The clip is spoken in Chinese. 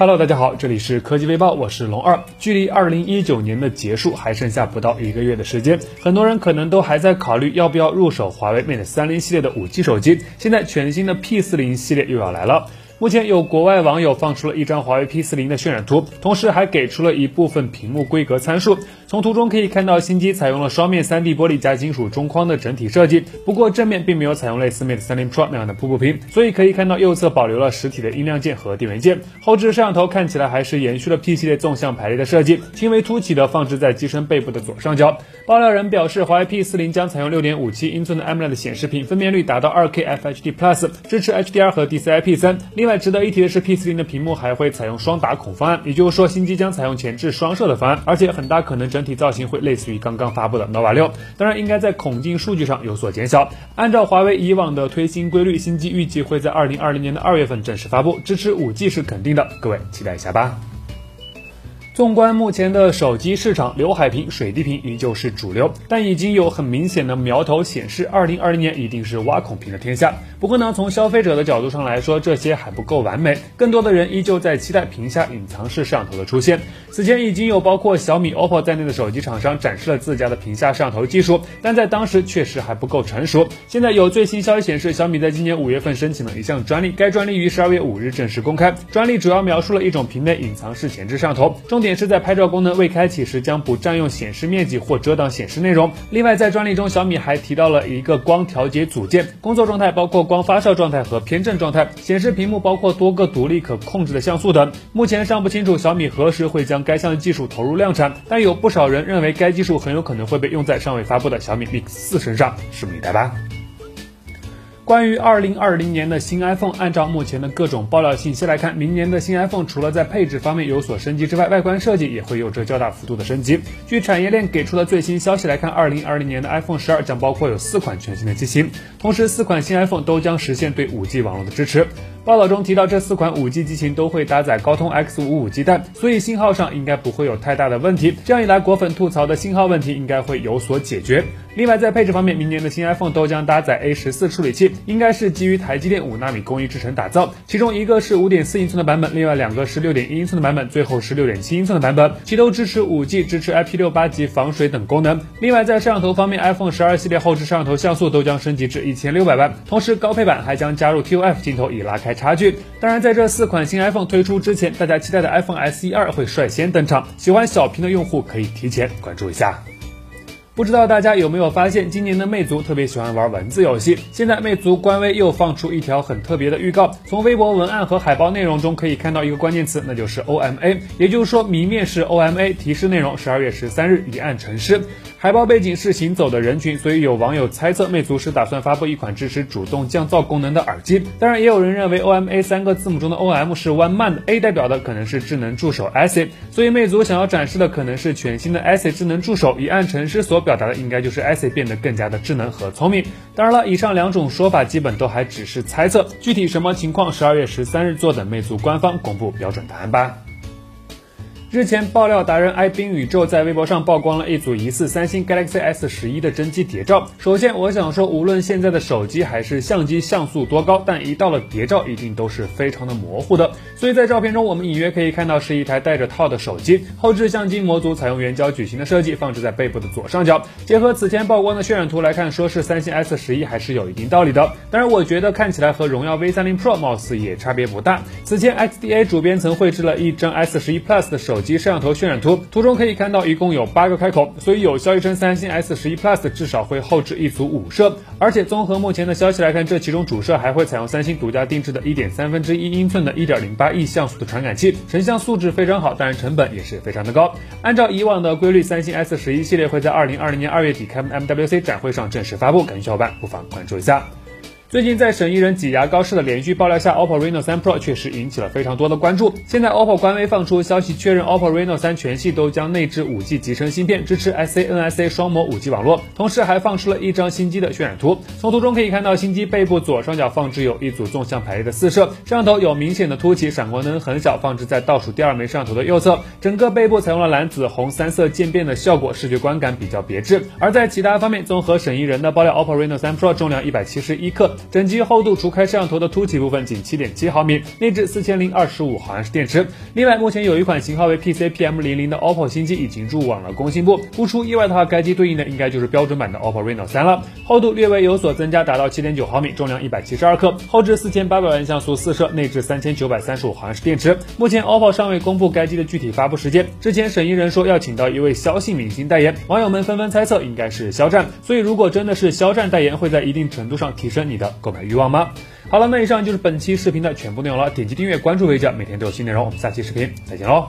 Hello，大家好，这里是科技微报，我是龙二。距离二零一九年的结束还剩下不到一个月的时间，很多人可能都还在考虑要不要入手华为 Mate 三零系列的五 G 手机。现在全新的 P 四零系列又要来了。目前有国外网友放出了一张华为 P40 的渲染图，同时还给出了一部分屏幕规格参数。从图中可以看到，新机采用了双面 3D 玻璃加金属中框的整体设计，不过正面并没有采用类似 Mate 30 Pro 那样的瀑布屏，所以可以看到右侧保留了实体的音量键和电源键。后置摄像头看起来还是延续了 P 系列纵向排列的设计，轻微凸起的放置在机身背部的左上角。爆料人表示，华为 P40 将采用6.57英寸的 AMOLED 显示屏，分辨率达到 2K FHD Plus，支持 HDR 和 DCI-P3。另外值得一提的是。P40 的屏幕还会采用双打孔方案，也就是说新机将采用前置双摄的方案，而且很大可能整体造型会类似于刚刚发布的 nova 六，当然应该在孔径数据上有所减小。按照华为以往的推新规律，新机预计会在二零二零年的二月份正式发布，支持五 G 是肯定的，各位期待一下吧。纵观目前的手机市场，刘海屏、水滴屏依旧是主流，但已经有很明显的苗头显示，二零二零年一定是挖孔屏的天下。不过呢，从消费者的角度上来说，这些还不够完美，更多的人依旧在期待屏下隐藏式摄像头的出现。此前已经有包括小米、OPPO 在内的手机厂商展示了自家的屏下摄像头技术，但在当时确实还不够成熟。现在有最新消息显示，小米在今年五月份申请了一项专利，该专利于十二月五日正式公开。专利主要描述了一种屏内隐藏式前置摄像头，重点。是在拍照功能未开启时，将不占用显示面积或遮挡显示内容。另外，在专利中，小米还提到了一个光调节组件，工作状态包括光发射状态和偏振状态，显示屏幕包括多个独立可控制的像素等。目前尚不清楚小米何时会将该项技术投入量产，但有不少人认为该技术很有可能会被用在尚未发布的小米 Mix 四身上，拭目以待吧。关于二零二零年的新 iPhone，按照目前的各种爆料信息来看，明年的新 iPhone 除了在配置方面有所升级之外，外观设计也会有着较大幅度的升级。据产业链给出的最新消息来看，二零二零年的 iPhone 十二将包括有四款全新的机型，同时四款新 iPhone 都将实现对五 G 网络的支持。报道中提到，这四款五 G 机型都会搭载高通 X 五五基带，所以信号上应该不会有太大的问题。这样一来，果粉吐槽的信号问题应该会有所解决。另外，在配置方面，明年的新 iPhone 都将搭载 A 十四处理器，应该是基于台积电五纳米工艺制成打造。其中一个是五点四英寸的版本，另外两个是六点一英寸的版本，最后是六点七英寸的版本，其都支持五 G，支持 IP 六八级防水等功能。另外，在摄像头方面，iPhone 十二系列后置摄像头像素都将升级至一千六百万，同时高配版还将加入 TOF 镜头以拉开差距。当然，在这四款新 iPhone 推出之前，大家期待的 iPhone SE 二会率先登场，喜欢小屏的用户可以提前关注一下。不知道大家有没有发现，今年的魅族特别喜欢玩文字游戏。现在魅族官微又放出一条很特别的预告，从微博文案和海报内容中可以看到一个关键词，那就是 OMA，也就是说谜面是 OMA，提示内容十二月十三日一暗成诗。海报背景是行走的人群，所以有网友猜测魅族是打算发布一款支持主动降噪功能的耳机。当然，也有人认为 OMA 三个字母中的 OM 是 One Man，A 代表的可能是智能助手 ASIC，所以魅族想要展示的可能是全新的 ASIC 智能助手。一暗成诗所表达的应该就是 ASIC 变得更加的智能和聪明。当然了，以上两种说法基本都还只是猜测，具体什么情况，十二月十三日坐等魅族官方公布标准答案吧。日前，爆料达人 i 冰宇宙在微博上曝光了一组疑似三星 Galaxy S 十一的真机谍照。首先，我想说，无论现在的手机还是相机像素多高，但一到了谍照，一定都是非常的模糊的。所以在照片中，我们隐约可以看到是一台带着套的手机，后置相机模组采用圆角矩形的设计，放置在背部的左上角。结合此前曝光的渲染图来看，说是三星 S 十一还是有一定道理的。当然，我觉得看起来和荣耀 V 三零 Pro 貌似也差别不大。此前 XDA 主编曾绘制了一张 S 十一 Plus 的手。手机摄像头渲染图，图中可以看到一共有八个开口，所以有消息称三星 S 十一 Plus 至少会后置一组五摄，而且综合目前的消息来看，这其中主摄还会采用三星独家定制的一点三分之一英寸的一点零八亿像素的传感器，成像素质非常好，当然成本也是非常的高。按照以往的规律，三星 S 十一系列会在二零二零年二月底开幕 MWC 展会上正式发布，感兴趣小伙伴不妨关注一下。最近在沈一人挤牙膏式的连续爆料下，OPPO Reno 3 Pro 确实引起了非常多的关注。现在 OPPO 官微放出消息，确认 OPPO Reno 3全系都将内置 5G 集成芯片，支持 SA NSA 双模 5G 网络。同时还放出了一张新机的渲染图。从图中可以看到，新机背部左上角放置有一组纵向排列的四摄，摄像头有明显的凸起，闪光灯很小，放置在倒数第二枚摄像头的右侧。整个背部采用了蓝、紫、红三色渐变的效果，视觉观感比较别致。而在其他方面，综合沈一人的爆料，OPPO Reno 3 Pro 重量171克。整机厚度除开摄像头的凸起部分仅七点七毫米，内置四千零二十五毫安时电池。另外，目前有一款型号为 PCPM 零零的 OPPO 新机已经入网了工信部，不出意外的话，该机对应的应该就是标准版的 OPPO Reno 三了。厚度略微有所增加，达到七点九毫米，重量一百七十二克，后置四千八百万像素四摄，内置三千九百三十五毫安时电池。目前 OPPO 尚未公布该机的具体发布时间，之前沈一人说要请到一位肖姓明星代言，网友们纷纷猜测应该是肖战。所以如果真的是肖战代言，会在一定程度上提升你的购买欲望吗？好了，那以上就是本期视频的全部内容了，点击订阅关注为者，每天都有新内容。我们下期视频再见喽。